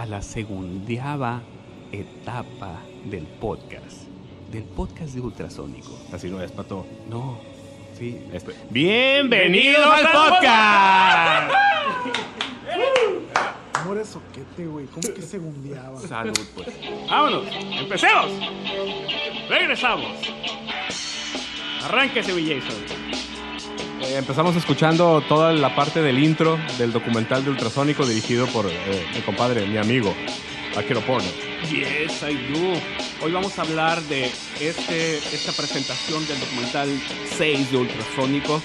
A la segundiava etapa del podcast. Del podcast de Ultrasónico. Así no es, pato. No, sí. Este. ¡Bienvenidos al podcast! Amor es soquete, güey. ¿Cómo que segundiaba? Salud, pues. ¡Vámonos! ¡Empecemos! ¡Regresamos! Arránquese, mi Jason. Empezamos escuchando toda la parte del intro del documental de Ultrasónico dirigido por eh, mi compadre, mi amigo, Akiro Porno. Yes, I do. Hoy vamos a hablar de este, esta presentación del documental 6 de Ultrasónico.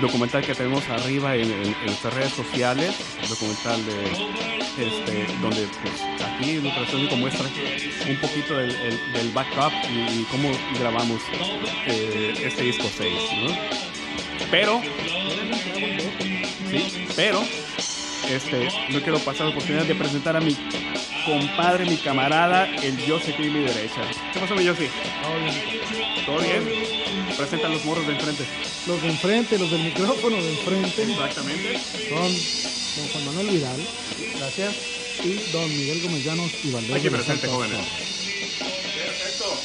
Documental que tenemos arriba en, en- en nuestras redes sociales. Documental de, este, donde pues, aquí Ultrasónico muestra un poquito del, el- del backup y, y cómo grabamos eh, este disco 6. ¿no? Pero, sí, pero este, no quiero pasar la oportunidad de presentar a mi compadre, mi camarada, el Yossi aquí a mi derecha. ¿Qué pasó, mi Yossi? ¿Todo bien? Presenta a los morros de enfrente. Los de enfrente, los del micrófono de enfrente, Exactamente. son don Juan Manuel Vidal. Gracias. Y don Miguel Gómez Llanos y Valdés. Aquí presente, jóvenes. Perfecto.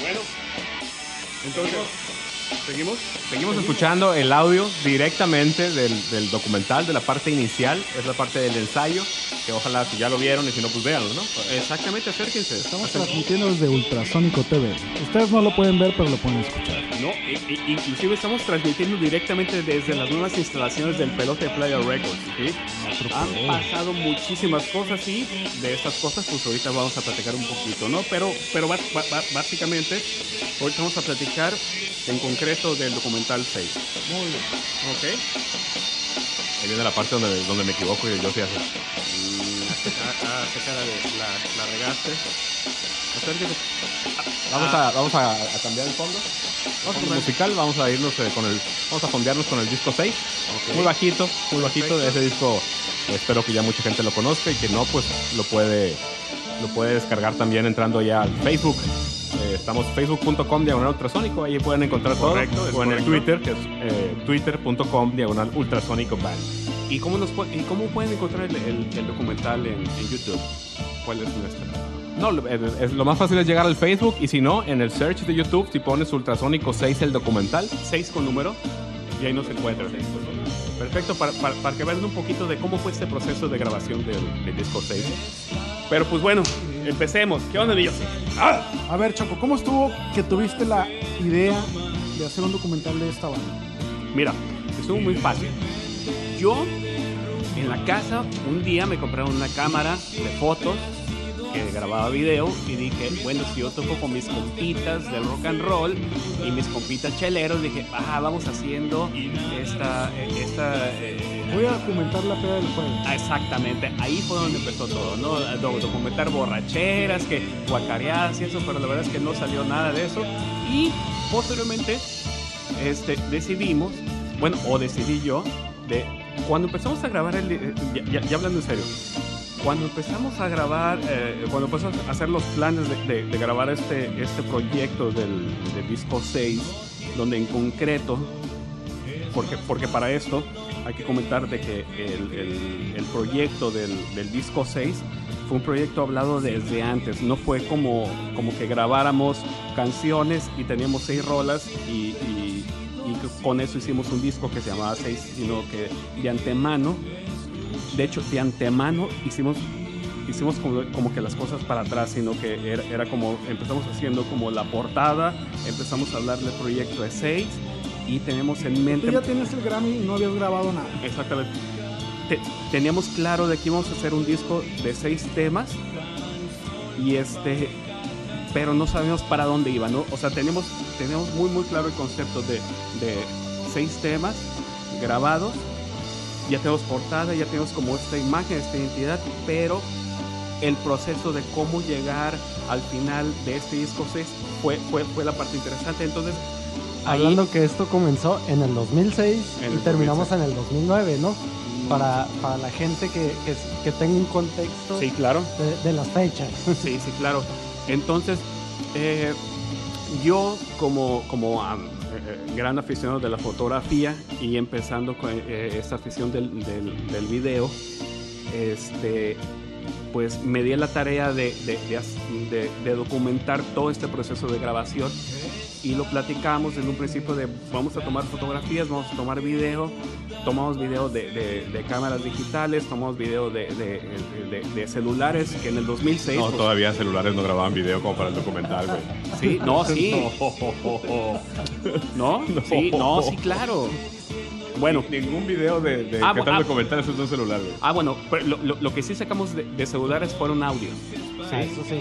Bueno, entonces, ¿seguimos? Seguimos escuchando el audio directamente del, del documental, de la parte inicial, es la parte del ensayo, que ojalá si ya lo vieron y si no, pues véanlo, ¿no? Exactamente, acérquense. Estamos transmitiendo desde Ultrasónico TV. Ustedes no lo pueden ver, pero lo pueden escuchar. No, i- i- inclusive estamos transmitiendo directamente desde las nuevas instalaciones del Pelote Playa Records. ¿sí? Han pasado muchísimas cosas y de estas cosas pues ahorita vamos a platicar un poquito, ¿no? Pero, pero básicamente ahorita vamos a platicar en concreto del documental 6. Muy bien. ¿Ok? Ahí viene la parte donde, donde me equivoco y yo sí hace. Hace ca- hace cara de la, la regaste. Acérquese. Vamos, a, vamos a, a cambiar el fondo. Vamos a Fondo musical, vamos a irnos eh, con el, vamos a fondearnos con el disco 6. Ok. Muy bajito, muy bajito. Perfecto. Ese disco espero que ya mucha gente lo conozca y que no, pues lo puede, lo puede descargar también entrando ya al Facebook. Eh, estamos facebook.com diagonal ultrasónico, ahí pueden encontrar Correcto, todo. es O en el. Twitter, que es eh, twitter.com diagonal ultrasónico band. ¿Y cómo, nos, ¿Y cómo pueden encontrar el, el- el documental en, en YouTube? ¿Cuál es nuestra? No, lo- es, es- lo más fácil es llegar al Facebook y si no, en el search de YouTube, si pones ultrasónico 6 el documental, 6 con número y ahí nos encuentran. Perfecto, para, para, para que vean un poquito de cómo fue este proceso de grabación del, del disco 6. Pero pues bueno, empecemos. ¿Qué onda, Dios? ¡Ah! A ver, Choco, ¿cómo estuvo que tuviste la idea de hacer un documental de esta banda? Mira, estuvo muy fácil. Yo, en la casa, un día me compraron una cámara de fotos que grababa video y dije, bueno, si yo toco con mis compitas del rock and roll y mis compitas cheleros, dije, ah, vamos haciendo esta, esta eh, Voy a documentar la peda del juego. Ah, Exactamente, ahí fue donde empezó todo, ¿no? Do- Documentar borracheras, que guacareadas y eso, pero la verdad es que no salió nada de eso. Y posteriormente este, decidimos, bueno, o decidí yo, de cuando empezamos a grabar, el, eh, ya, ya- ya hablando en serio, cuando empezamos a grabar, eh, cuando empezamos a hacer los planes de, de- de grabar este, este proyecto del, disco 6, donde en concreto porque, porque para esto hay que comentar de que el, el- proyecto del, del disco 6 fue un proyecto hablado desde antes, no fue como, como que grabáramos canciones y teníamos seis rolas y, y- con eso hicimos un disco que se llamaba 6, sino que de antemano, de hecho de antemano hicimos hicimos como, como que las cosas para atrás, sino que era, era como, empezamos haciendo como la portada, empezamos a hablar del proyecto de 6 y tenemos en mente... Tú ya tienes el Grammy y no habías grabado nada. Exactamente. Te- teníamos claro de que íbamos a hacer un disco de seis temas y este, pero no sabíamos para dónde iba, ¿no? O sea, teníamos, teníamos muy, muy claro el concepto de, de seis temas grabados, ya tenemos portada, ya tenemos como esta imagen, esta identidad, pero el proceso de cómo llegar al final de este disco 6 fue, fue, fue la parte interesante. Entonces, ahí- Hablando que esto comenzó en el 2006 En y terminamos 2006. en el 2009, ¿no? Para, para la gente que, que, que tenga un contexto sí, claro. de, de las fechas. Sí, sí, claro. Entonces, eh, yo como, como eh, eh, gran aficionado de la fotografía y empezando con eh, esta afición del, del, video, este, pues me di la tarea de, de, documentar todo este proceso de grabación y lo platicamos en un principio de vamos a tomar fotografías, vamos a tomar video, tomamos video de, cámaras digitales, tomamos video de, celulares que en el 2006... No, pues, todavía celulares no grababan video como para el documental, güey. Sí, no, sí. ¿No? Sí, no, sí, claro. Bueno, ningún video de, de ah, tal ah, documental es un celular. Güey. Ah, bueno, lo, lo, que sí sacamos de, celulares fueron audios. Sí, eso sí.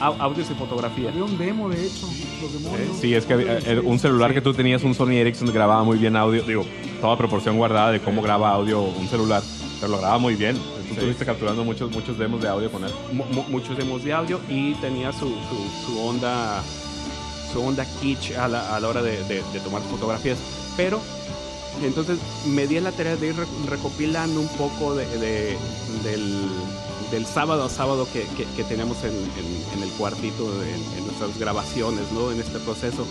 audios y fotografía. Había un demo, de hecho. Sí, es que eh, un celular que tú tenías, un Sony Ericsson, grababa muy bien audio. Digo, toda proporción guardada de cómo graba audio un celular, pero lo grababa muy bien. Tú estuviste capturando muchos, muchos demos de audio con él. muchos demos de audio y tenía su, su, su onda su onda kitsch a la, a la hora de, de, de tomar fotografías. Pero entonces me di la tarea de ir recopilando un poco de, del, sábado a sábado que, que, tenemos en, el cuartito, en, nuestras grabaciones, ¿no? En este proceso.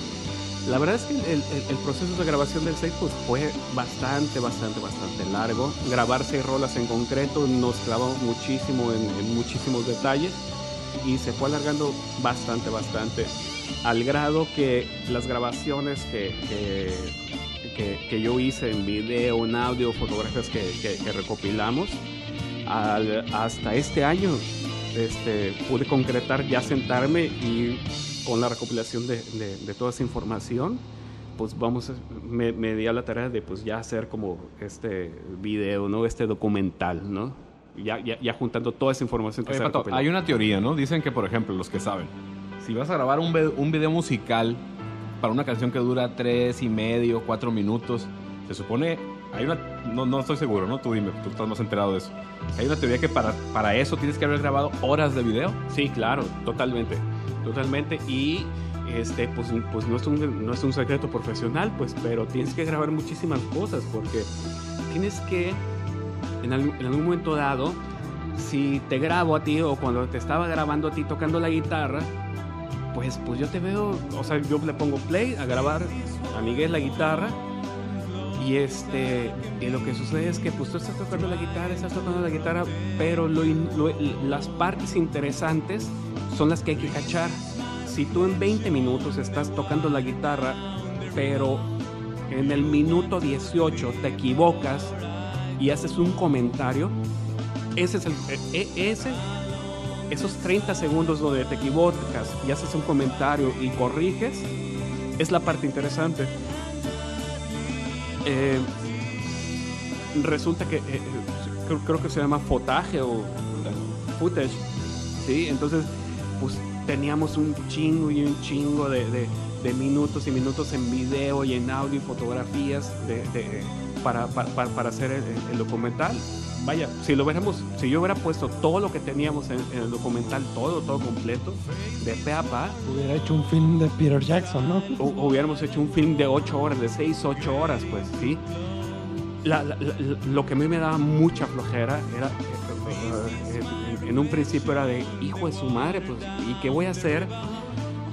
La verdad es que el, proceso de grabación del 6 pues, fue bastante, bastante, bastante largo. Grabar seis rolas en concreto nos clavó muchísimo en, muchísimos detalles y se fue alargando bastante, bastante. Al grado que las grabaciones que, que, yo hice en video, en audio, fotografías que, recopilamos, hasta este año este, pude concretar ya sentarme y con la recopilación de, toda esa información, pues vamos, me, me, di a la tarea de pues ya hacer como este video, ¿no? Este documental, ¿no? Ya, ya, juntando toda esa información que se Pato, Hay una teoría, ¿no? Dicen que, por ejemplo, los que saben, si vas a grabar un, un video musical para una canción que dura tres y medio, cuatro minutos. Se supone, hay una, no, no estoy seguro, ¿no? Tú dime, tú estás más enterado de eso. Hay una teoría que para, para eso tienes que haber grabado horas de video. Sí, claro, totalmente, totalmente. Y este, pues, pues no, es un, no es un secreto profesional, pues, pero tienes que grabar muchísimas cosas porque tienes que, en algún, en algún momento dado, si te grabo a ti o cuando te estaba grabando a ti tocando la guitarra, pues, pues yo te veo, o sea, yo le pongo play a grabar a Miguel la guitarra y este y lo que sucede es que pues tú estás tocando la guitarra, estás tocando la guitarra, pero las partes interesantes son las que hay que cachar. Si tú en 20 minutos estás tocando la guitarra, pero en el minuto 18 te equivocas y haces un comentario, ese es e, e, esos 30 segundos donde te equivocas y haces un comentario y corriges, es la parte interesante. Eh, resulta que eh, eh, creo, que se llama fotaje o footage, ¿sí? Entonces, pues teníamos un chingo y un chingo de, minutos y minutos en video y en audio y fotografías para, para, hacer el documental vaya, si lo hubiéramos, si yo hubiera puesto todo lo que teníamos en, el documental, todo, todo completo, de pe a pa. Hubiera hecho un film de Peter Jackson, ¿no? hubiéramos hecho un film de 8 horas, de 6, 8 horas, pues, ¿sí? lo que a mí me daba mucha flojera era, eh, eh, en un principio era de, hijo de su madre, pues, ¿y qué voy a hacer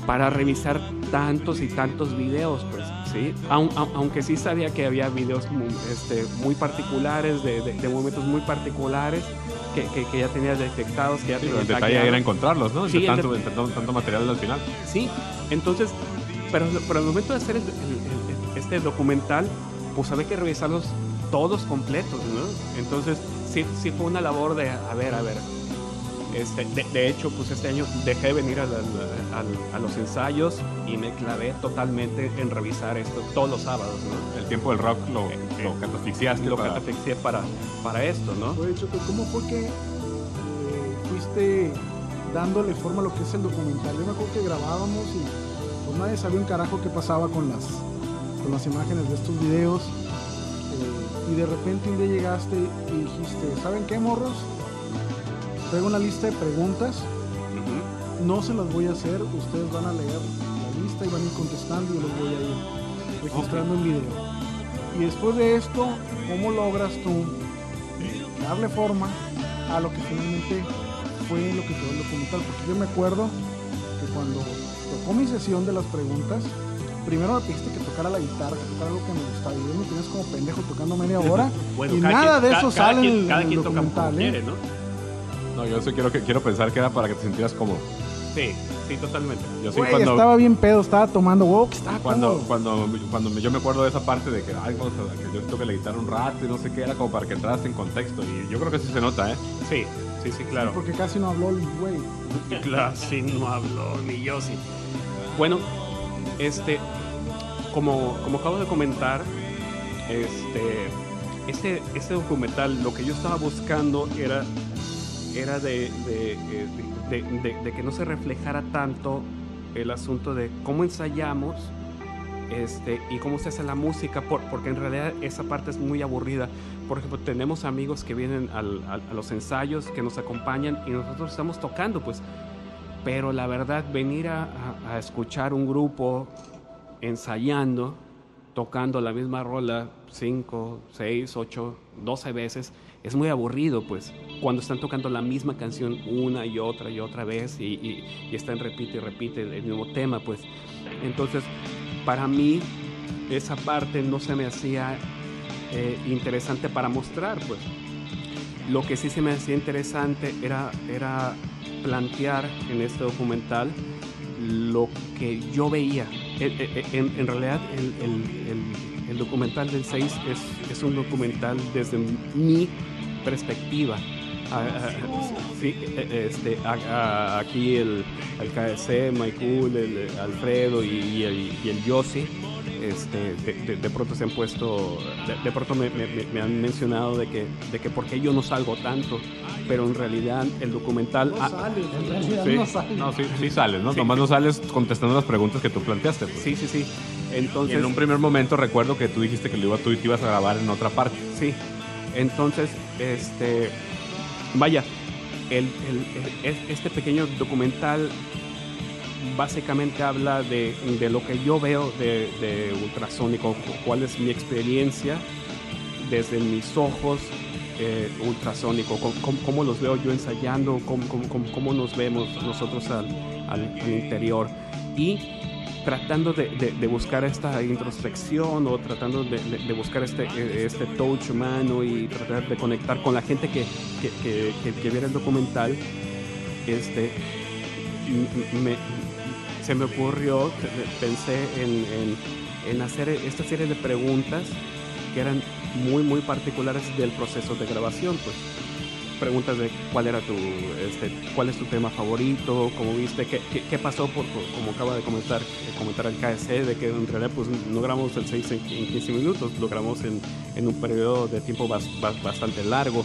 para revisar tantos y tantos videos, pues? ¿Sí? aunque sí sabía que había videos muy, este, muy particulares, de, de, momentos muy particulares, que, que, ya tenía detectados, que ya tenía El detalle era encontrarlos, ¿no? Sí, tanto, tanto, material al final. Sí, entonces, pero, pero al momento de hacer este documental, pues había que revisarlos todos completos, ¿no? Entonces, sí, sí fue una labor de, a ver, a ver, este, de, hecho, pues este año dejé de venir a, los ensayos y me clavé totalmente en revisar esto todos los sábados, El tiempo del rock lo, eh, lo catafixiaste. Lo para... catafixié para, para esto, ¿no? ¿cómo fue que eh, fuiste dándole forma a lo que es el documental? Yo me acuerdo que grabábamos y pues nadie sabía un carajo qué pasaba con las, con las imágenes de estos videos. Eh, y de repente un día llegaste y dijiste, ¿saben qué, morros? Traigo una lista de preguntas. No se las voy a hacer, ustedes van a leer la lista y van a ir contestando y yo los voy a ir registrando en video. Y después de esto, ¿cómo logras tú darle forma a lo que finalmente fue lo que quedó el documental? Porque yo me acuerdo que cuando tocó mi sesión de las preguntas, primero me pediste que tocara la guitarra, que tocara algo que me gustaba. Y me tienes como pendejo tocando media hora. Bueno, y nada quien- de eso cada sale en el, cada en el quien toca como documental, ¿eh? quiere, ¿no? No, yo sí quiero, que, quiero pensar que era para que te sintieras cómodo. Sí, sí, totalmente. Yo sí Güey, cuando, estaba bien pedo, estaba tomando huevo, que estaba cuando, cómodo. cuando, cuando me- yo me acuerdo de esa parte de que, ay, vamos a, que yo toque la guitarra un rato y no sé qué, era como para que entras en contexto. Y yo creo que sí se nota, ¿eh? Sí, sí, sí, claro. Porque casi no habló el güey. Claro, sí, no habló, ni yo sí. Bueno, este, como, como acabo de comentar, este, este, este documental, lo que yo estaba buscando era, era eh, de- de- de- que no se reflejara tanto el asunto de cómo ensayamos este, y cómo se hace la música, por- porque en realidad esa parte es muy aburrida. Por ejemplo, tenemos amigos que vienen al- a los ensayos, que nos acompañan y nosotros estamos tocando, pues. Pero la verdad, venir a, a- a escuchar un grupo ensayando, tocando la misma rola 5, 6, 8, 12 veces, es muy aburrido, pues. Cuando están tocando la misma canción una y otra y otra vez y, están repite y repite el, mismo tema, pues. Entonces, para mí, esa parte no se me hacía eh, interesante para mostrar, pues. Lo que sí se me hacía interesante era, era plantear en este documental lo que yo veía. En, realidad, el- el documental del 6 es, es un documental desde mi perspectiva. Ah, ah, sí, eh, este, aquí el, el KC, Michael, el, Alfredo y, y el, y el Yossi, este, de, de- de pronto se han puesto, de, de pronto me, me- me- me han mencionado de que, de que por qué yo no salgo tanto, pero en realidad el documental... No ah, sale, en realidad Sí. no sale. No, sí, sí sales, ¿no? Nomás no sales contestando las preguntas que tú planteaste. Pues. sí, sí, sí. Y en un primer momento recuerdo que tú dijiste que lo iba, tú te ibas a grabar en otra parte. Sí, entonces, este, vaya, el, el- el- es- este pequeño documental básicamente habla de, de lo que yo veo de, de ultrasónico, cu- cuál es mi experiencia desde mis ojos eh, ultrasónico, cómo, los veo yo ensayando, cómo, cómo- cómo- cómo nos vemos nosotros al- al interior y tratando de, buscar esta introspección o tratando de, buscar este, eh, este touch humano y tratar de conectar con la gente que, que, que- que- viera el documental, este, me- se me ocurrió, pensé en, en- en hacer esta serie de preguntas que eran muy, muy particulares del proceso de grabación, pues preguntas de cuál era tu, este, cuál es tu tema favorito, cómo viste, qué, qué, pasó, por, como acaba de comentar, comentar el KSC, de que en realidad pues no grabamos el 6 en, en 15 minutos, lo grabamos en, en un periodo de tiempo bas- bas- bastante largo.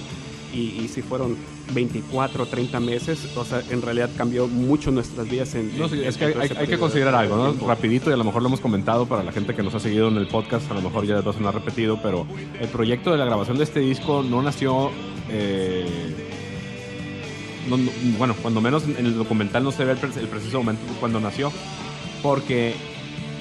Y, y si fueron 24 30 meses, o sea, en realidad cambió mucho nuestras vidas en... No, sí, en- es que hay, que considerar de algo, ¿no? tiempo. Rapidito, y a lo mejor lo hemos comentado para la gente que nos ha seguido en el podcast, a lo mejor ya de dos no ha repetido, pero el proyecto de la grabación de este disco no nació... eh, no- no- bueno, cuando menos en el documental no se ve el preciso momento cuando nació, porque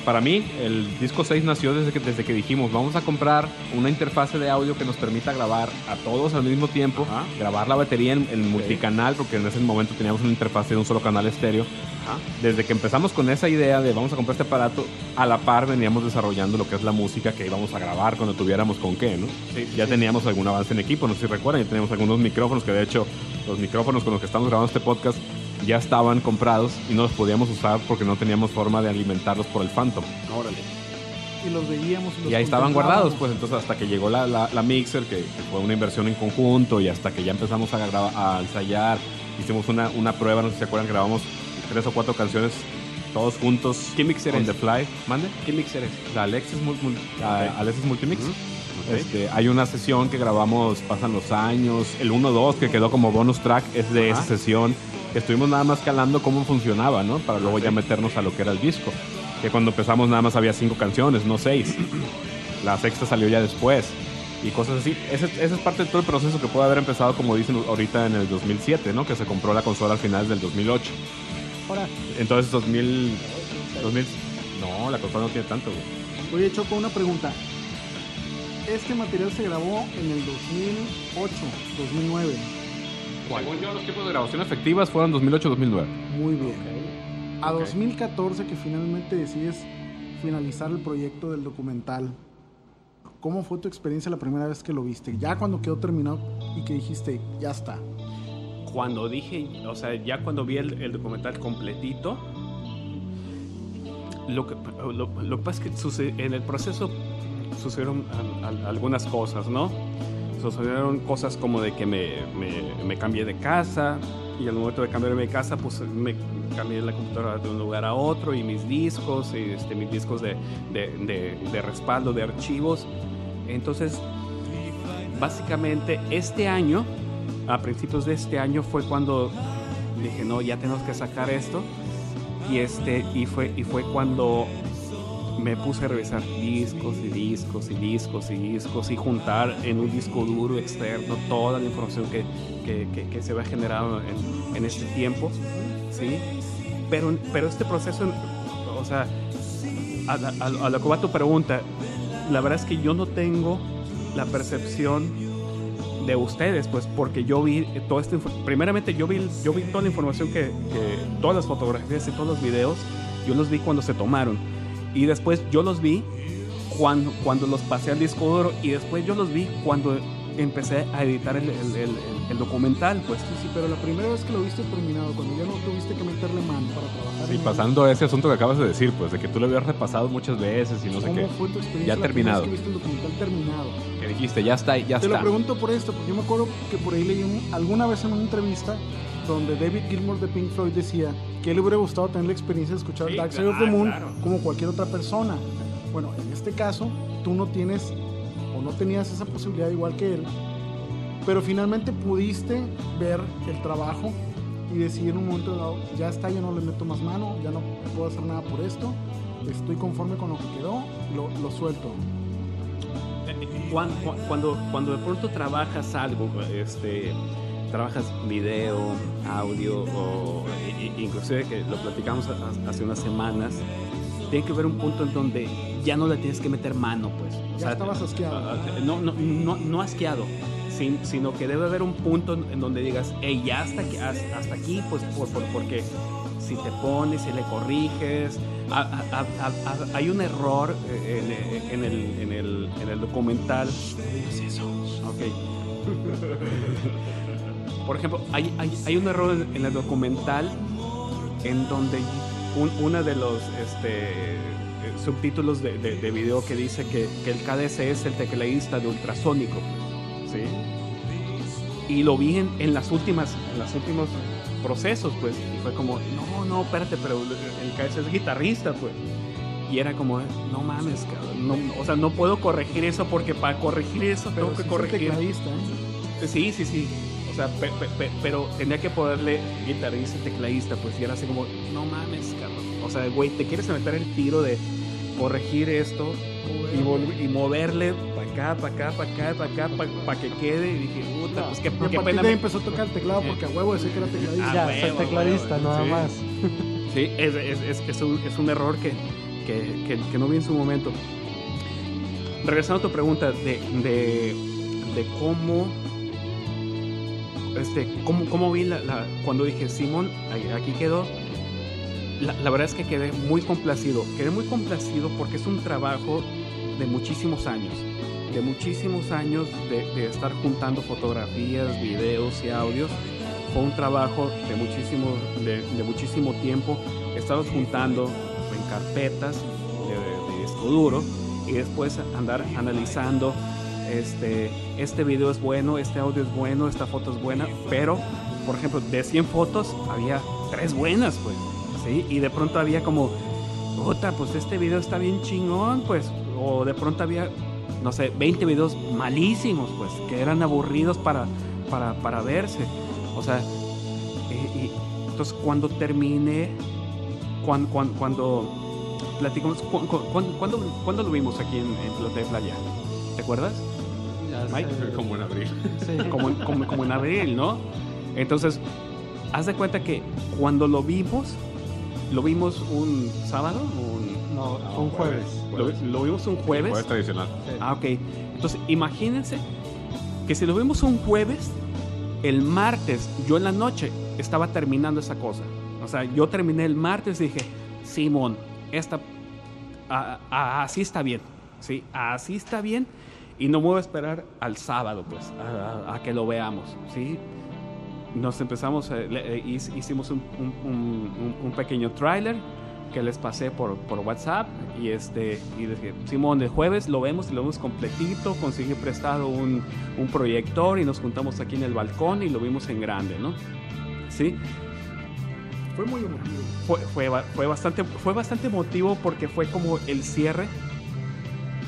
para mí el disco 6 nació desde que, desde que dijimos, vamos a comprar una interfase de audio que nos permita grabar a todos al mismo tiempo, Ajá. grabar la batería en, en multicanal, porque en ese momento teníamos una interfase de un solo canal estéreo. Ajá. Desde que empezamos con esa idea de vamos a comprar este aparato, a la par veníamos desarrollando lo que es la música que íbamos a grabar cuando tuviéramos con qué, ¿no? Sí, sí, ya sí. teníamos algún avance en equipo, no sé si recuerdan, ya teníamos algunos micrófonos que de hecho los micrófonos con los que estamos grabando este podcast ya estaban comprados y no los podíamos usar porque no teníamos forma de alimentarlos por el Phantom. Órale. Y los veíamos. los Y ahí estaban guardados, pues entonces hasta que llegó la, la- la mixer, que, que fue una inversión en conjunto, y hasta que ya empezamos a, graba- a ensayar, hicimos una, una prueba, no sé si se acuerdan, grabamos tres o cuatro canciones todos juntos. ¿Qué mixer on es? the fly. ¿Mande? ¿Qué mixer es? La Alexis, Mul- Mul- a- Ok. Alexis Multimix. Este, hay una sesión que grabamos, pasan los años, el 1-2 que quedó como bonus track es de Ajá. esa sesión. Estuvimos nada más calando cómo funcionaba, ¿no? Para luego ya meternos a lo que era el disco. Que cuando empezamos nada más había cinco canciones, no seis. La sexta salió ya después. Y cosas así. Ese, ese es parte de todo el proceso que puede haber empezado, como dicen ahorita, en el 2007, ¿no? Que se compró la consola al final del 2008. Ahora, Entonces, 2000... 2000 no, la consola no tiene tanto, güey. oye, Choco, una pregunta. Este material se grabó en el 2008, 2009. Según yo, los tiempos de grabación efectivas fueron 2008-2009. Muy bien. A Ok. 2014 que finalmente decides finalizar el proyecto del documental, ¿cómo fue tu experiencia la primera vez que lo viste? Ya cuando quedó terminado y que dijiste, ya está. Cuando dije, o sea, ya cuando vi el, el documental completito, lo que, lo, lo que pasa es que en el proceso sucedieron al- al- algunas cosas, ¿no? Sucedieron cosas como de que me, me, me cambié de casa y al momento de cambiarme de casa, pues me cambié la computadora de un lugar a otro y mis discos, y, este, mis discos de, de, de- de respaldo de archivos. Entonces, básicamente este año, a principios de este año fue cuando dije, no, ya tenemos que sacar esto. Y, este, y, fue, y fue cuando me puse a revisar discos y discos y discos y discos y juntar en un disco duro externo toda la información que, que, se había generado en, en este tiempo. ¿sí? Pero, pero este proceso, o sea, a, a, lo- que va tu pregunta, la verdad es que yo no tengo la percepción de ustedes, pues porque yo vi toda esta info- primeramente yo vi yo vi toda la información que, que todas las fotografías y todos los videos, yo los vi cuando se tomaron y después yo los vi cuando cuando los pasé al disco duro y después yo los vi cuando empecé a editar el, el- el- el documental, pues. Sí, sí, pero la primera vez que lo viste terminado, cuando ya no tuviste que meterle mano para trabajar. Sí, pasando a ese asunto que acabas de decir, pues, de que tú lo habías repasado muchas veces y no sé ¿Cómo qué. fue tu experiencia Ya la terminado. vez que viste el documental terminado? Que dijiste, ya está, ya Te lo está. pregunto por esto, porque yo me acuerdo que por ahí leí un- alguna vez en una entrevista donde David Gilmour de Pink Floyd decía que él le hubiera gustado tener la experiencia de escuchar Sí, Dark Side of the claro, Moon claro. como cualquier otra persona. Bueno, en este caso, tú no tienes no tenías esa posibilidad igual que él, pero finalmente pudiste ver el trabajo y decidir en un momento dado, ya está, ya no le meto más mano, ya no puedo hacer nada por esto, estoy conforme con lo que quedó, lo, suelto. Cuan- cu- Cuando, cuando de pronto trabajas algo, este, trabajas video, audio, o inclusive que lo platicamos ha- hace unas semanas, tiene que haber un punto en donde ya no le tienes que meter mano, pues. O Ya estabas asqueado. ah, No, no, no, no asqueado, sin- sino que debe haber un punto en donde digas, hey, ya hasta aquí, hasta hasta aquí pues, por, por- porque si te pones, si le corriges, a- a- a- a- a- hay un error eh, en, en el, en, el, en el documental. Ok. Por ejemplo, hay, hay, hay un error en el documental en donde un, uno de los este, eh, subtítulos de, de- de video que dice que, que el KDC es el tecladista de ultrasónico. ¿sí? Y lo vi en, en las últimas, en los últimos procesos, pues, y fue como, no, no, espérate, pero el KDC es guitarrista, pues. Y era como, no mames, cabrón, no, o sea, no puedo corregir eso porque para corregir eso Pero tengo que sí es el corregir. tecladista, ¿eh? Sí, sí, sí. O sea, pe- pe- pe- pero tenía que ponerle guitarrista, tecladista, pues y era así como, no mames, cabrón. O sea, güey, te quieres meter el tiro de corregir esto y, vol- y moverle para acá, para acá, para acá, para acá, para que quede. Y dije, puta, pues qué, qué pena. me- empezó a tocar el teclado porque a huevo decía que era tecladista. Ah, ya, huevo, soy tecladista, huevo, nada sí. más. Sí, es, es, es, es un, es un error que, que, que- que no vi en su momento. Regresando a tu pregunta de, de, de cómo, este, cómo, cómo vi la, cuando dije, Simón, aquí quedó, la, la verdad es que quedé muy complacido. Quedé muy complacido porque es un trabajo de muchísimos años. De muchísimos años de, de estar juntando fotografías, videos y audios. Fue un trabajo de muchísimo, de, de muchísimo tiempo. Estabas juntando en carpetas de disco duro y después andar analizando este, este video es bueno, este audio es bueno, esta foto es buena, pero, por ejemplo, de 100 fotos había tres buenas, pues, ¿sí? Y de pronto había como, puta, pues este video está bien chingón, pues, o de pronto había, no sé, 20 videos malísimos, pues, que eran aburridos para, para, para verse. O sea, entonces cuando terminé, cuando, cuando, cuando platicamos, cu- cu- cuando, cuando, cuando lo vimos aquí en, en Pelota de Playa? ¿Te acuerdas? Mike. Como en abril. Sí. como, en- como, como en abril, ¿no? Entonces, haz de cuenta que cuando lo vimos, lo vimos un sábado, un- No, No, jueves. lo, lo vimos un jueves. Jueves tradicional. Sí. Ah, ok. Entonces, imagínense que si lo vimos un jueves, el martes, yo en la noche estaba terminando esa cosa. O sea, yo terminé el martes y dije, Simón, esta, a- a- así está bien, ¿sí? Así está bien y no me voy a esperar al sábado, pues, a, a- a que lo veamos, ¿sí? Nos empezamos, eh, le- eh, hic- hicimos un, un- un- un- pequeño tráiler que les pasé por, por WhatsApp y este y dije, Simón, el jueves lo vemos y lo vemos completito, conseguí prestado un, un proyector y nos juntamos aquí en el balcón y lo vimos en grande, ¿no? Sí, Fue muy emotivo. fue, fue, fue bastante fue bastante emotivo porque fue como el cierre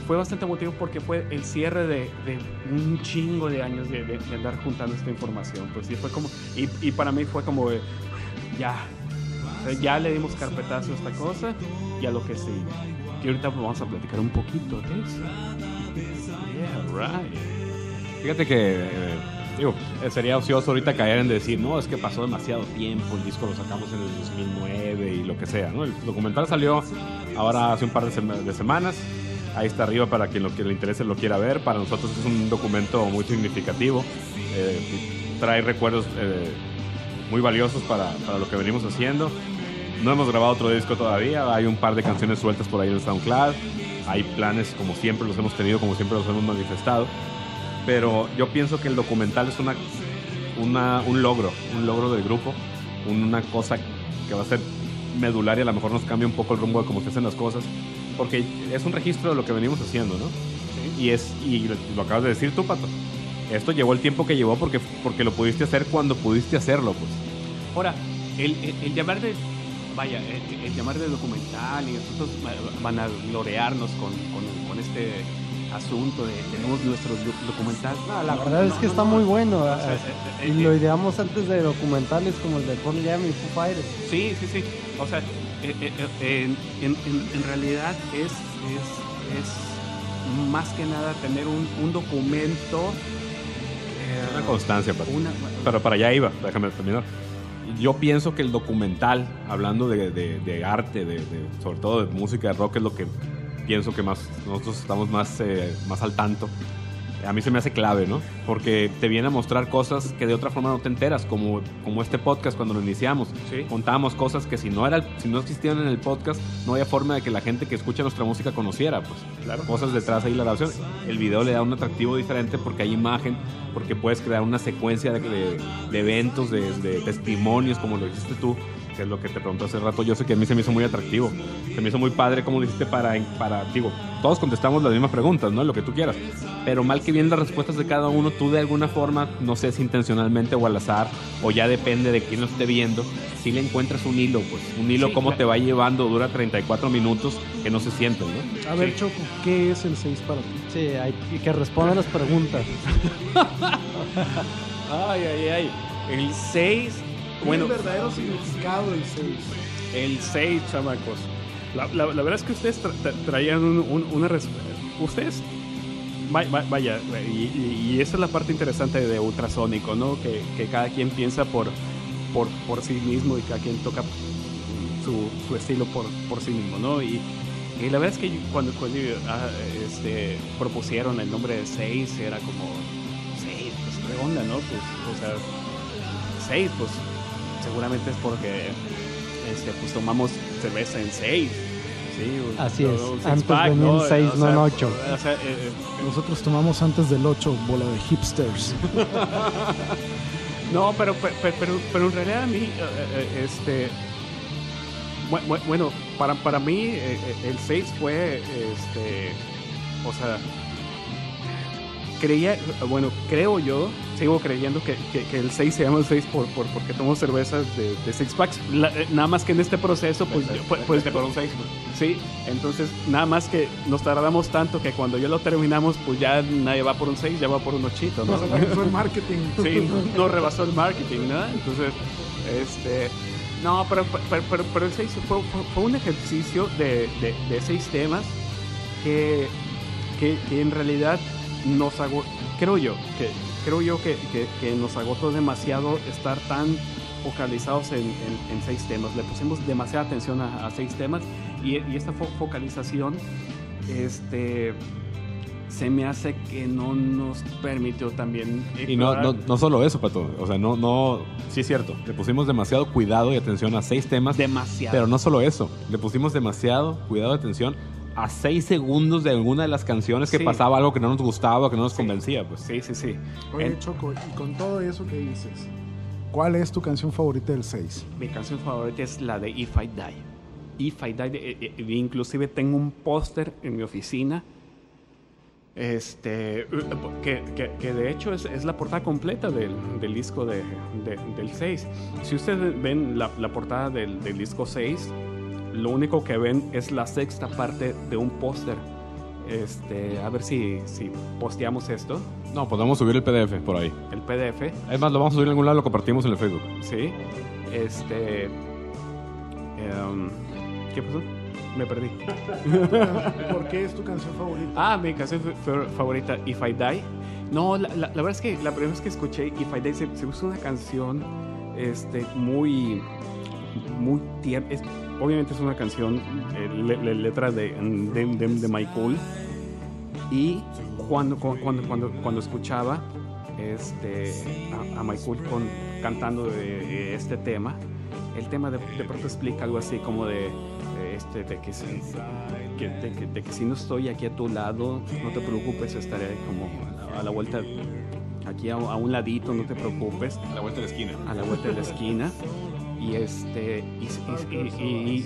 fue bastante emotivo porque fue el cierre de, de un chingo de años de, de- de andar juntando esta información pues sí fue como y, y para mí fue como de, ya o sea, ya le dimos carpetazo a esta cosa y a lo que sigue y ahorita vamos a platicar un poquito de eso yeah right Fíjate que, eh, digo, eh, sería ocioso ahorita caer en decir, no, es que pasó demasiado tiempo, el disco lo sacamos en el 2009 y lo que sea, ¿no? El documental salió ahora hace un par de, de semanas. Ahí está arriba para quien lo que le interese lo quiera ver. Para nosotros es un documento muy significativo. eh, trae recuerdos eh, muy valiosos para, para lo que venimos haciendo. No hemos grabado otro disco todavía. Hay un par de canciones sueltas por ahí en el SoundCloud. Hay planes como siempre los hemos tenido, como siempre los hemos manifestado pero yo pienso que el documental es una, una- un logro, un logro del grupo, una cosa que va a ser medular y a lo mejor nos cambia un poco el rumbo de cómo se hacen las cosas, porque es un registro de lo que venimos haciendo, ¿no? Y es y lo acabas de decir tú, Pato. Esto llevó el tiempo que llevó porque, porque lo pudiste hacer cuando pudiste hacerlo, pues. Ahora, el, el- el llamar de. Vaya, el, el llamar de documental y nosotros va- van a lorearnos con, con- con este asunto de tenemos nuestro doc- documental. No, la No, verdad es que no, está no. muy bueno. O sea, eh, eh, y eh, lo ideamos antes de documentales como el de Pearl Jam y Foo Fighters. Sí, sí, sí. O sea, en, en- en- en realidad es, es, es más que nada tener un, un documento. eh, Una constancia, una- Pero para allá iba, déjame terminar. Yo pienso que el documental, hablando de, de- de arte, de, de- sobre todo de música de rock, es lo que pienso que más nosotros estamos más, eh, más al tanto. A mí se me hace clave, ¿no? Porque te viene a mostrar cosas que de otra forma no te enteras, como, como este podcast cuando lo iniciamos. Sí. Contábamos cosas que si no, era, si no existían en el podcast, no había forma de que la gente que escucha nuestra música conociera, pues. Claro. Cosas detrás ahí la grabación. El video le da un atractivo diferente porque hay imagen, porque puedes crear una secuencia de, de- de eventos, de, de testimonios, como lo hiciste tú, que es lo que te pregunté hace rato. Yo sé que a mí se me hizo muy atractivo. Se me hizo muy padre como lo hiciste para, para, digo, todos contestamos las mismas preguntas, ¿no? Lo que tú quieras. Pero mal que bien las respuestas de cada uno, tú de alguna forma, no sé si intencionalmente o al azar, o ya depende de quién lo esté viendo, si le encuentras un hilo, pues. Un hilo, Sí, cómo claro. te va llevando, dura 34 minutos, que no se sienten, ¿no? A ver, Sí. Choco, ¿qué es el 6 para ti? Sí, hay que respondan las preguntas. Ay, ay, ay. El 6. Bueno, el verdadero significado del 6. el 6, chamacos. La, la- la verdad es que ustedes tra- tra- traían un- un- una respuesta. Ustedes. va- va- Vaya, y, y- esa es la parte interesante de Ultrasónico, ¿no? Que, que cada quien piensa por, por, por sí mismo y cada quien toca su, su estilo por, por sí mismo, ¿no? Y, y la verdad es que cuando, cuando ah, este, propusieron el nombre de 6, era como. 6, pues qué onda, ¿no? Pues, o sea, 6, pues seguramente es porque este, pues tomamos cerveza en 6. Sí, Así es. un Antes pack, venían ¿no? seis, O no sea, en ocho. o sea, eh, eh, Nosotros tomamos antes del 8, bola de hipsters. No, pero, pero, pero, pero en realidad a mí, eh, este, bu- bu- bueno, para, para mí el 6 fue, este, o sea, creía, bueno, creo yo, sigo creyendo que, que- que el 6 se llama el 6 por, por, porque tomo cervezas de, de 6 packs. La- eh, nada más que en este proceso, pues, yo- pues, pues, por un 6, sí, entonces nada más que nos tardamos tanto que cuando ya lo terminamos, pues ya nadie va por un 6, ya va por un 8, ¿no? Nos alcanzó el marketing. Sí, no, no rebasó el marketing, ¿no? Entonces, este. No, pero, pero, pero, pero el seis fue, fue- fue un ejercicio de, de- de seis temas que, que, que en realidad nos agotó, creo yo, que creo yo que, que- que nos agotó demasiado estar tan focalizados en, en- en seis temas. Le pusimos demasiada atención a, a seis temas y, y esta fo- focalización, este se me hace que no nos permitió también Y no, no, no solo eso, Pato. O sea, no, no. Sí, es cierto. Le pusimos demasiado cuidado y atención a seis temas. demasiado. Pero no solo eso. Le pusimos demasiado cuidado y atención a seis segundos de alguna de las canciones que Sí. pasaba algo que no nos gustaba, que no nos convencía, pues. Sí, sí, sí. Oye, En- Choco, y con todo eso que dices, ¿cuál es tu canción favorita del 6? Mi canción favorita es la de If I Die. If I Die, eh, eh, eh, inclusive tengo un póster en mi oficina. Este, que, que- que de hecho es, es la portada completa del, del disco de, de- del 6. Si ustedes ven la, la portada del, del disco 6, lo único que ven es la sexta parte de un póster. Este, a ver si, si posteamos esto, No, podemos subir el PDF por ahí. el PDF. Es más, lo vamos a subir en algún lado, lo compartimos en el Facebook. Sí. Este. em, ¿Qué pasó? Me perdí. ¿Por qué es tu canción favorita? Ah, mi canción fa- fa- favorita, If I Die. No, la, la- la verdad es que la primera vez que escuché If I Die se, se puso una canción este, muy. Muy tierna. Obviamente es una canción, eh, le- le- letra de, de, de, de My Cool. Y cuando, cu- cuando, cuando, cuando escuchaba este, a, a Michael con, cantando de, este tema, el tema de, pronto explica algo así como de, este, de, que si, que- de, que, de que si no estoy aquí a tu lado, no te preocupes, estaré como a la vuelta, aquí a, a un ladito, no te preocupes A la vuelta de la esquina. a la vuelta de la esquina. Y este y, y- y-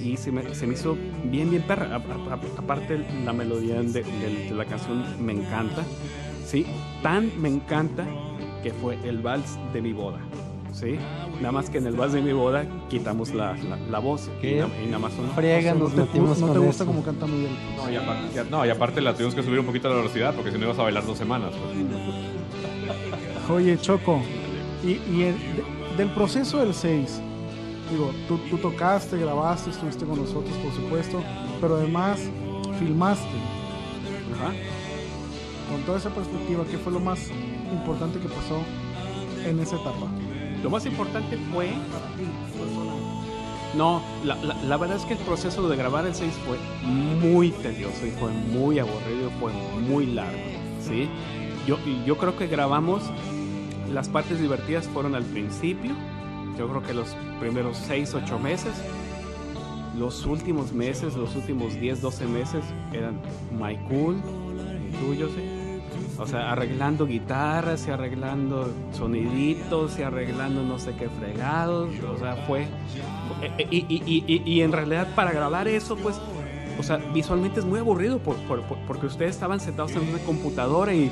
y- y se, me, se me hizo bien, bien perra. A- a- a- aparte, la melodía de, de- de la canción me encanta. ¿sí? Tan me encanta que fue el vals de mi boda. ¿sí? Nada más que en el vals de mi boda quitamos la, la, la voz y, y nada más. Friega, no nos te, metimos no con te gusta eso. como canta Miguel. No y, aparte, ya- no, y aparte la tuvimos que subir un poquito a la velocidad porque si no ibas a bailar dos semanas. pues. Oye, Choco, y, y el- de- del proceso del 6, digo, tú, tú tocaste, grabaste, estuviste con nosotros, por supuesto, pero además filmaste. Ajá. Con toda esa perspectiva, ¿qué fue lo más importante que pasó en esa etapa? Lo más importante fue No, la, la- la verdad es que el proceso de grabar el 6 fue muy tedioso y fue muy aburrido, fue muy largo, ¿sí? Yo, yo creo que grabamos, las partes divertidas fueron al principio, yo creo que los primeros 6, 8 meses, los últimos meses, los últimos 10, 12 meses eran my cool, tú, yo sé. O sea, arreglando guitarras y arreglando soniditos y arreglando no sé qué fregados. O sea, fue... eh, Y, y- y- y- en realidad para grabar eso, pues, o sea, visualmente es muy aburrido por- por- porque ustedes estaban sentados en una computadora y...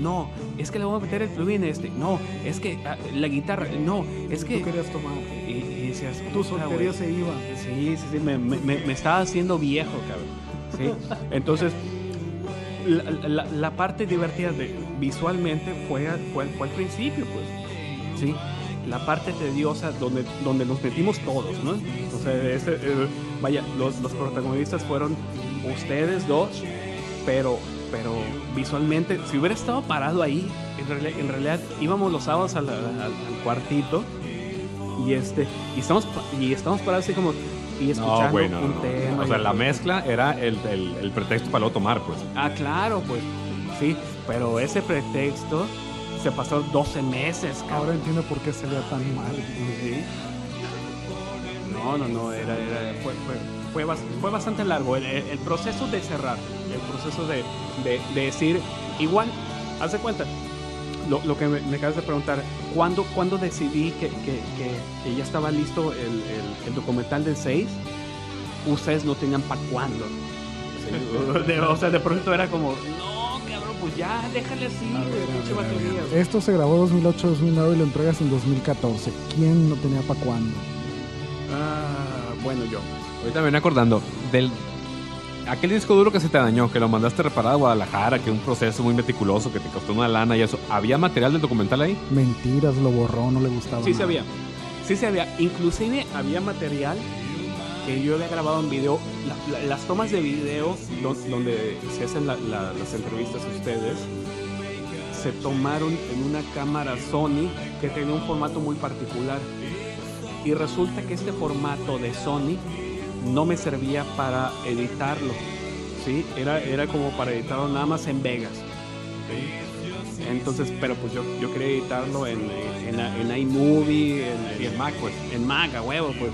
No, es que le voy a meter el plugin este. No, es que ah, la guitarra. No, es que... Tú querías tomar. Y, y decías, Tu "Puta, soltería güey". se iba. Sí, sí, sí, me, me- me- me estaba haciendo viejo, cabrón. Sí. Entonces, la, la- la parte divertida de, visualmente fue, fue, fue al principio, pues. Sí. La parte tediosa donde, donde nos metimos todos, ¿no? O sea, este, eh, vaya, los, los protagonistas fueron ustedes dos, pero, pero visualmente, si hubiera estado parado ahí, en, reali- en realidad íbamos los sábados al, al- al cuartito y este y estamos y estamos parados así como y escuchando No, güey, no, un no, no. tema O sea, la mezcla era el, el- el pretexto para luego tomar, pues. ah claro pues sí pero ese pretexto se pasó 12 meses cabrón Ahora entiendo por qué salía tan mal. Sí. no no no era, era- fue, fue, fue, bas- fue bastante largo el proceso de cerrar el proceso de, de- de decir igual haz de cuenta lo, lo que me, me acabas de preguntar, ¿cuándo, cuándo decidí que, que- que- que ya estaba listo el, el- el documental del 6? Ustedes no tenían para cuándo. Sí, de- o sea, de pronto era como, no, cabrón, pues ya, déjale así, pinche batería". Esto se grabó 2008-2009 y lo entregas en 2014. ¿Quién no tenía para cuándo? Ah, bueno, yo. Ahorita me viene acordando del aquel disco duro que se te dañó, que lo mandaste reparar a Guadalajara, que un proceso muy meticuloso, que te costó una lana y eso. ¿Había material del documental ahí? Mentiras, lo borró, no le gustaba. Sí se había. Sí se había. Inclusive había material que yo había grabado en video. La- la- las tomas de video do- donde se hacen la- la- las entrevistas a ustedes se tomaron en una cámara Sony que tenía un formato muy particular. Y resulta que este formato de Sony no me servía para editarlo. ¿sí? Era, era como para editarlo nada más en Vegas. ¿sí? Entonces, pero pues yo, yo quería editarlo en, en, en iMovie, en, en Mac, pues, en Mac, a huevo, pues.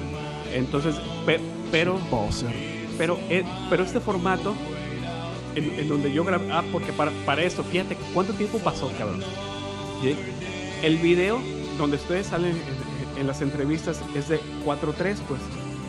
Entonces, pe- pero, pero, eh, pero este formato en, en donde yo grabé. Ah, porque para, para esto, fíjate, ¿cuánto tiempo pasó, cabrón? ¿Sí? El video donde ustedes salen en, en las entrevistas es de 4.3, pues.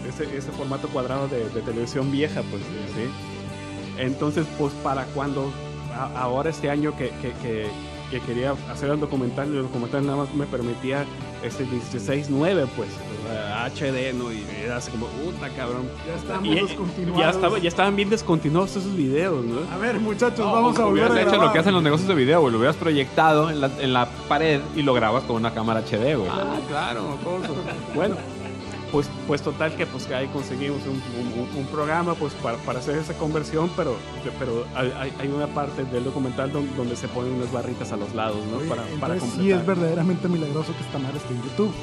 Ese, ese formato cuadrado de, de televisión vieja, pues. ¿sí? Entonces, pues, para cuando. a- ahora este año que, que, que, que quería hacer el documental, el documental nada más me permitía ese 16.9, pues. HD, ¿no? Y era así como, puta, cabrón. Ya estamos Y- descontinuados. ya, estaba, ya estaban bien descontinuados esos videos, ¿no? A ver, muchachos, No, vamos a volver hubieras a hecho grabar. lo que hacen los negocios de video, güey. Lo hubieras proyectado en la, en la pared y lo grabas con una cámara HD, güey. Ah, claro. Bueno, pues, pues total que pues que ahí conseguimos un, un- un programa pues para, para hacer esa conversión, pero, pero hay, hay- una parte del documental don- donde, se ponen unas barritas a los lados, ¿no? Oye, para, para sí es verdaderamente milagroso que esta madre esté en YouTube.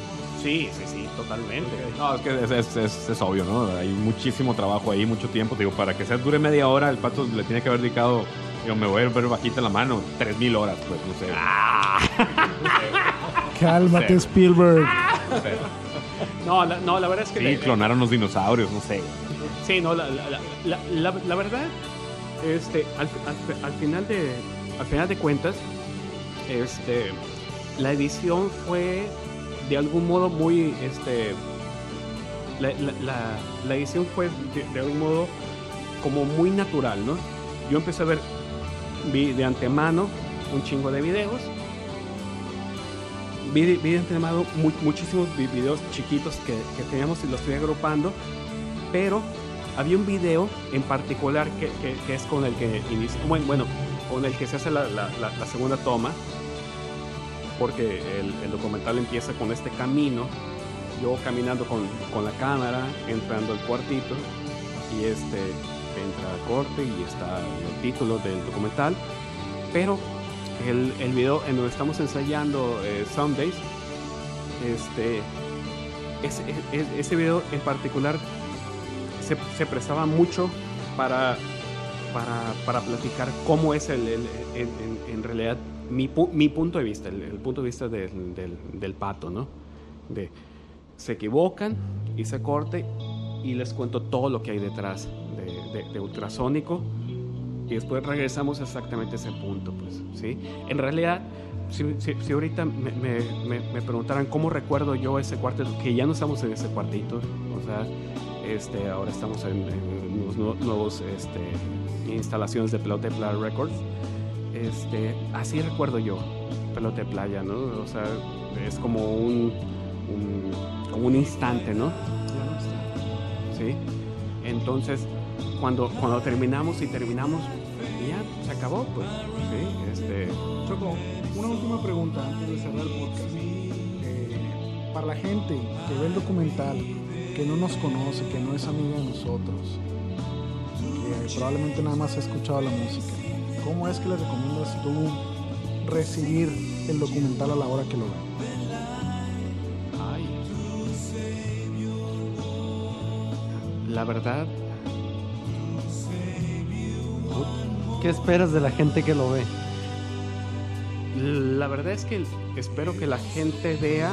Sí, sí, sí, totalmente. No, es que es, es- es- es obvio, ¿no? Hay muchísimo trabajo ahí, mucho tiempo. Digo, para que sea dure media hora, el pato le tiene que haber dedicado, digo, me voy a ver bajita la mano, 3000 horas, pues, no sé. Cálmate, Sí. Spielberg. no sé. No, la, no, la verdad es que... Sí, le- clonaron los dinosaurios, no sé. Sí, no, la, la, la, verdad, este, al, al- al final de, al final de cuentas, este, la edición fue de algún modo muy, este, la, la, la- la edición fue de, de algún modo como muy natural, ¿no? Yo empecé a ver, vi de antemano un chingo de videos, vi, vi mu- muchísimos vi- videos chiquitos que, que teníamos y los estoy agrupando, pero había un video en particular que, que- es con el que inicia, bueno, con el que se hace la, la- segunda toma, porque el, documental empieza con este camino, yo caminando con, con la cámara, entrando al cuartito, y este entra a corte y está el título del documental, pero el, el video en donde estamos ensayando eh, Sundays, este, ese, ese- ese video en particular se, se prestaba mucho para, para, para platicar cómo es el, el- en, en- realidad mi, pu- mi punto de vista, el, el punto de vista del, del- del pato, ¿no? De se equivocan se corte y les cuento todo lo que hay detrás de, de- de ultrasónico y después regresamos exactamente a ese punto, pues, ¿sí? En realidad, si, si- si ahorita me, me- me- me preguntaran cómo recuerdo yo ese cuarto, que ya no estamos en ese cuartito, o sea, este, ahora estamos en, en unos nuevos, nuevos, este, instalaciones de Pelote de Playa Records, este, así recuerdo yo Pelote de Playa, ¿no? O sea, es como un, un- como un instante, ¿no? ¿sí? Entonces, cuando, cuando terminamos y terminamos, y ya se acabó, pues, ¿sí? Este, Choco, una última pregunta antes de cerrar el podcast. Eh, para la gente que ve el documental, que no nos conoce, que no es amiga de nosotros, que probablemente nada más ha escuchado la música, ¿cómo es que le recomiendas tú recibir el documental a la hora que lo ve? ay. La verdad, ¿Qué esperas de la gente que lo ve? la verdad es que espero que la gente vea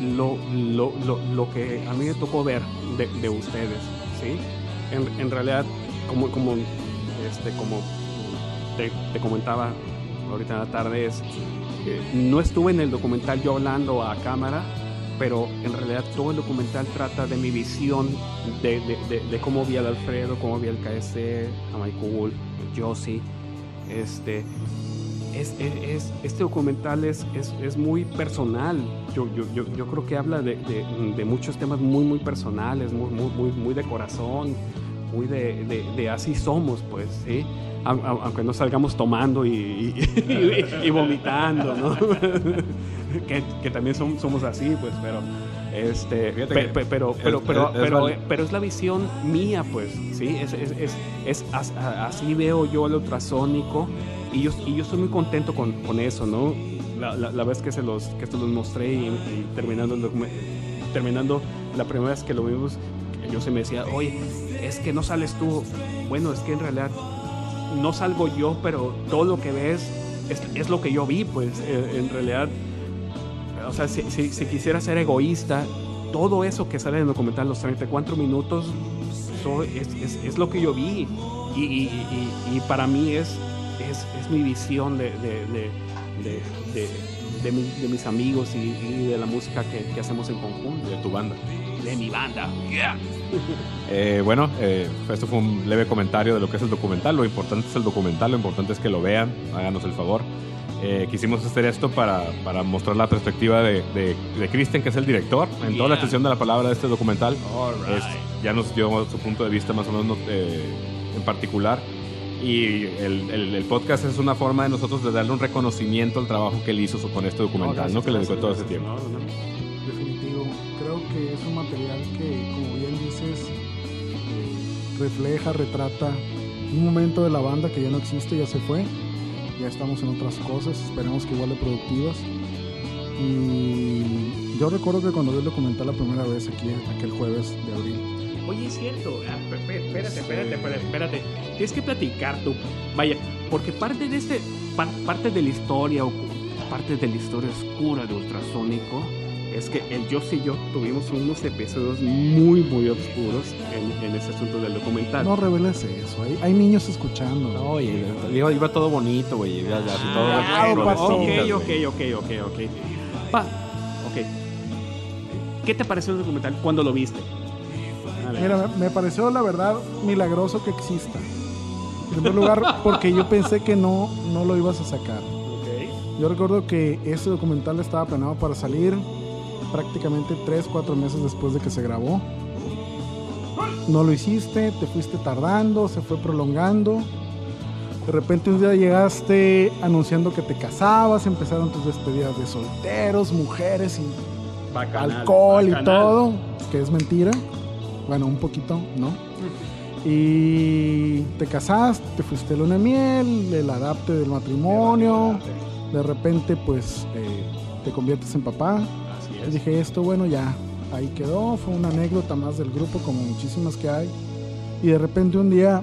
lo, lo, lo, lo que a mí me tocó ver de, de ustedes, ¿sí? En, en realidad, como, como, este, como te, comentaba ahorita en la tarde, es, eh, no estuve en el documental yo hablando a cámara, pero en realidad todo el documental trata de mi visión de, cómo vi al Alfredo, cómo vi al KS, a Michael, Josie, este, es, es- es- este documental es, es, muy personal. Yo, yo, yo, creo que habla de, de- muchos temas muy, muy personales, muy, muy, muy, muy de corazón, muy de, de- así somos, pues, ¿sí? Au- au- Aunque no salgamos tomando y- y vomitando, ¿no? que, que también som- somos así, pues, pero... Este, pe- pe- pero, es- pero, pero, es- es pero, val- pero es la visión mía, pues, ¿sí? Es, es, es, es así veo yo el ultrasónico y yo, y yo estoy muy contento con, con eso, ¿no? La, la, la vez que se los, que se los mostré y, y terminando, terminando la primera vez que lo vimos, yo se me decía, oye, es que no sales tú. Bueno, es que en realidad no salgo yo, pero todo lo que ves es, es lo que yo vi, pues, eh, en realidad o sea, si, si- si quisiera ser egoísta, todo eso que sale en el documental, los 34 minutos, so- es, es- es lo que yo vi. Y, y- y- y para mí es, es, es mi visión de, de, de, de, mi- mis amigos y, y de la música que, que hacemos en conjunto. De tu banda. De mi banda. Yeah. Eh, bueno, eh, esto fue un leve comentario de lo que es el documental. Lo importante es el documental, lo importante es que lo vean, háganos el favor. Eh, quisimos hacer esto para, para mostrar la perspectiva de, de, de Kristen, que es el director, en toda la extensión de la palabra de este documental. All Es- ya nos dio su punto de vista más o menos eh, en particular. Y el, el- el podcast es una forma de nosotros de darle un reconocimiento al trabajo que él hizo con este documental, ¿no? gracias, Que le dedicó todo ese tiempo. No, no, no. Definitivo. Creo que es un material que, como bien dices, eh, refleja, retrata un momento de la banda que ya no existe, ya se fue. Ya estamos en otras cosas, esperemos que igual de productivas. Y yo recuerdo que cuando vi el documental la primera vez aquí, aquel jueves de abril, Oye, es cierto. Ah, espérate, espérate, espérate, espérate. Tienes que platicar tú. Vaya, porque parte de este, par- parte de la historia, parte de la historia oscura de Ultrasónico, es que el Joss y yo tuvimos unos episodios muy, muy oscuros en, en ese asunto del documental. no reveles eso, hay, hay niños escuchando. No, oye, iba, iba todo bonito, güey. iba todo Ah, Ay, con pasó. florecitas, ok, ok, ok, ok, ok. Pa, ok. ¿Qué te pareció el documental cuando lo viste? Mira, me, me pareció la verdad milagroso que exista. En primer lugar, porque yo pensé que no, no lo ibas a sacar. Ok. Yo recuerdo que ese documental estaba planeado para salir prácticamente 3, 4 meses después de que se grabó. No lo hiciste, te fuiste tardando, se fue prolongando. De repente un día llegaste anunciando que te casabas, empezaron tus despedidas de solteros, mujeres y Bacanal, alcohol y todo, que es mentira. Bueno, un poquito, ¿no? Y te casaste, te fuiste luna de miel, el adapte del matrimonio, de repente pues eh, te conviertes en papá. Así Y es. dije, esto bueno, ya, ahí quedó, fue una anécdota más del grupo, como muchísimas que hay. Y de repente un día,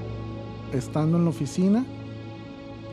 estando en la oficina,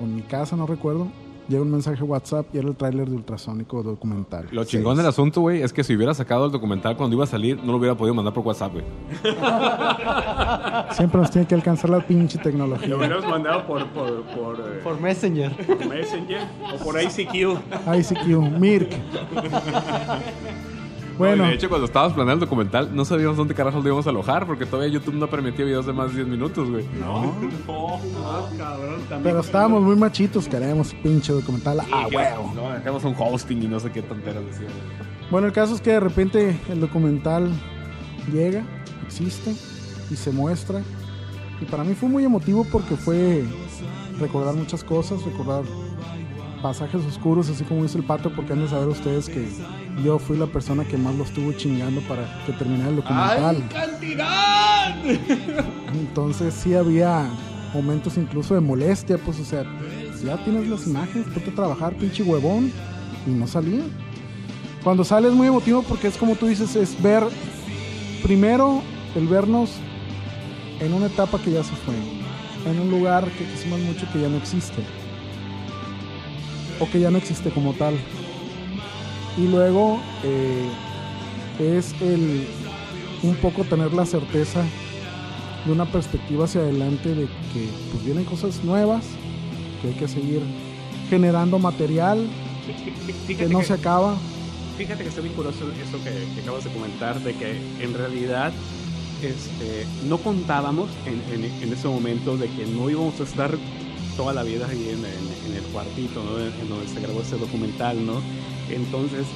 o en mi casa, no recuerdo, llega un mensaje WhatsApp y era el tráiler de Ultrasónico documental. Lo chingón del asunto, güey, es que si hubiera sacado el documental cuando iba a salir, no lo hubiera podido mandar por WhatsApp, güey. Siempre nos tiene que alcanzar la pinche tecnología. Lo hubiéramos mandado por, por, por, eh, Por Messenger. por Messenger o por ICQ. ICQ, Mirk. Bueno, No, de hecho, cuando estábamos planeando el documental, no sabíamos dónde carajos lo íbamos a alojar, porque todavía YouTube no permitía videos de más de 10 minutos, güey. No, no, cabrón. También pero estábamos muy machitos, queremos pinche documental. Ah, Y que- huevo. No, dejamos un hosting y no sé qué tonteras decían. Bueno, el caso es que de repente el documental llega, existe y se muestra. Y para mí fue muy emotivo porque fue recordar muchas cosas, recordar pasajes oscuros, así como dice el pato, porque han de saber ustedes que yo fui la persona que más lo estuvo chingando para que terminara el documental. cantidad! Entonces sí había momentos incluso de molestia, pues o sea, ya tienes las imágenes, ponte a trabajar, pinche huevón, y no salía. Cuando sale es muy emotivo porque es como tú dices, es ver primero el vernos en una etapa que ya se fue, en un lugar que quisimos mucho que ya no existe, o que ya no existe como tal. Y luego eh, es el un poco tener la certeza de una perspectiva hacia adelante de que pues vienen cosas nuevas, que hay que seguir generando material que no que- se acaba. Fíjate que está bien curioso eso que, que acabas de comentar, de que en realidad este, no contábamos en, en- en ese momento de que no íbamos a estar toda la vida ahí en, el cuartito, ¿no? en, en donde se grabó este documental, ¿no? Entonces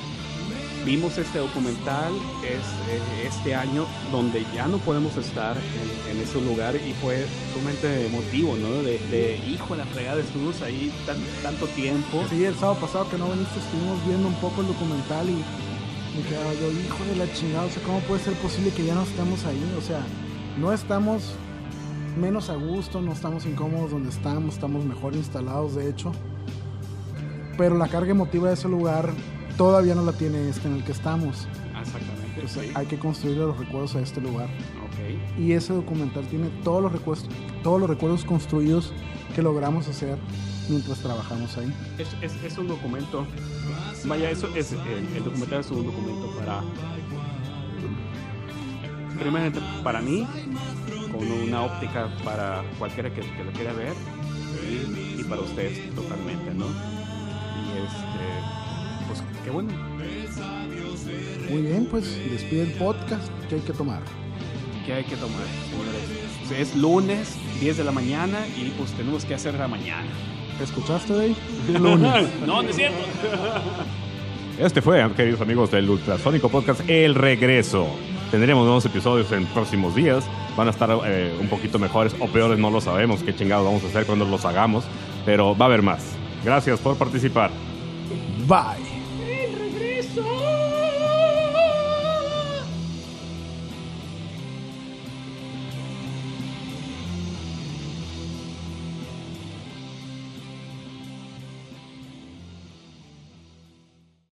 vimos este documental es, este año donde ya no podemos estar en, en ese lugar y fue sumamente emotivo, ¿no? De, de hijo, la fregada, estuvimos ahí tan- tanto tiempo. Sí, el sábado pasado que no viniste estuvimos viendo un poco el documental y me quedaba yo, hijo de la chingada, o sea, ¿cómo puede ser posible que ya no estemos ahí? O sea, no estamos menos a gusto, no estamos incómodos donde estamos, estamos mejor instalados, de hecho. Pero la carga emotiva de ese lugar todavía no la tiene este en el que estamos. Exactamente. Sí. hay que construir los recuerdos a este lugar. Ok. Y ese documental tiene todos los recuerdos, todos los recuerdos construidos que logramos hacer mientras trabajamos ahí. Es, es, es un documento. Vaya, eso es. El, el documental es un documento para. Primeramente, para mí, con una óptica para cualquiera que, que lo quiera ver y, y para ustedes totalmente, ¿no? Y este, pues qué bueno. Muy bien, pues despide el podcast que hay que tomar. ¿Qué hay que tomar, señores? Es lunes, 10 de la mañana y pues tenemos que hacer la mañana. ¿Escuchaste, Dave? Lunes. No, no es cierto. Este fue, queridos amigos del Ultrasónico Podcast, El Regreso. Tendremos nuevos episodios en próximos días. Van a estar eh, un poquito mejores o peores, no lo sabemos. Qué chingados vamos a hacer cuando los hagamos. Pero va a haber más. Gracias por participar. Bye.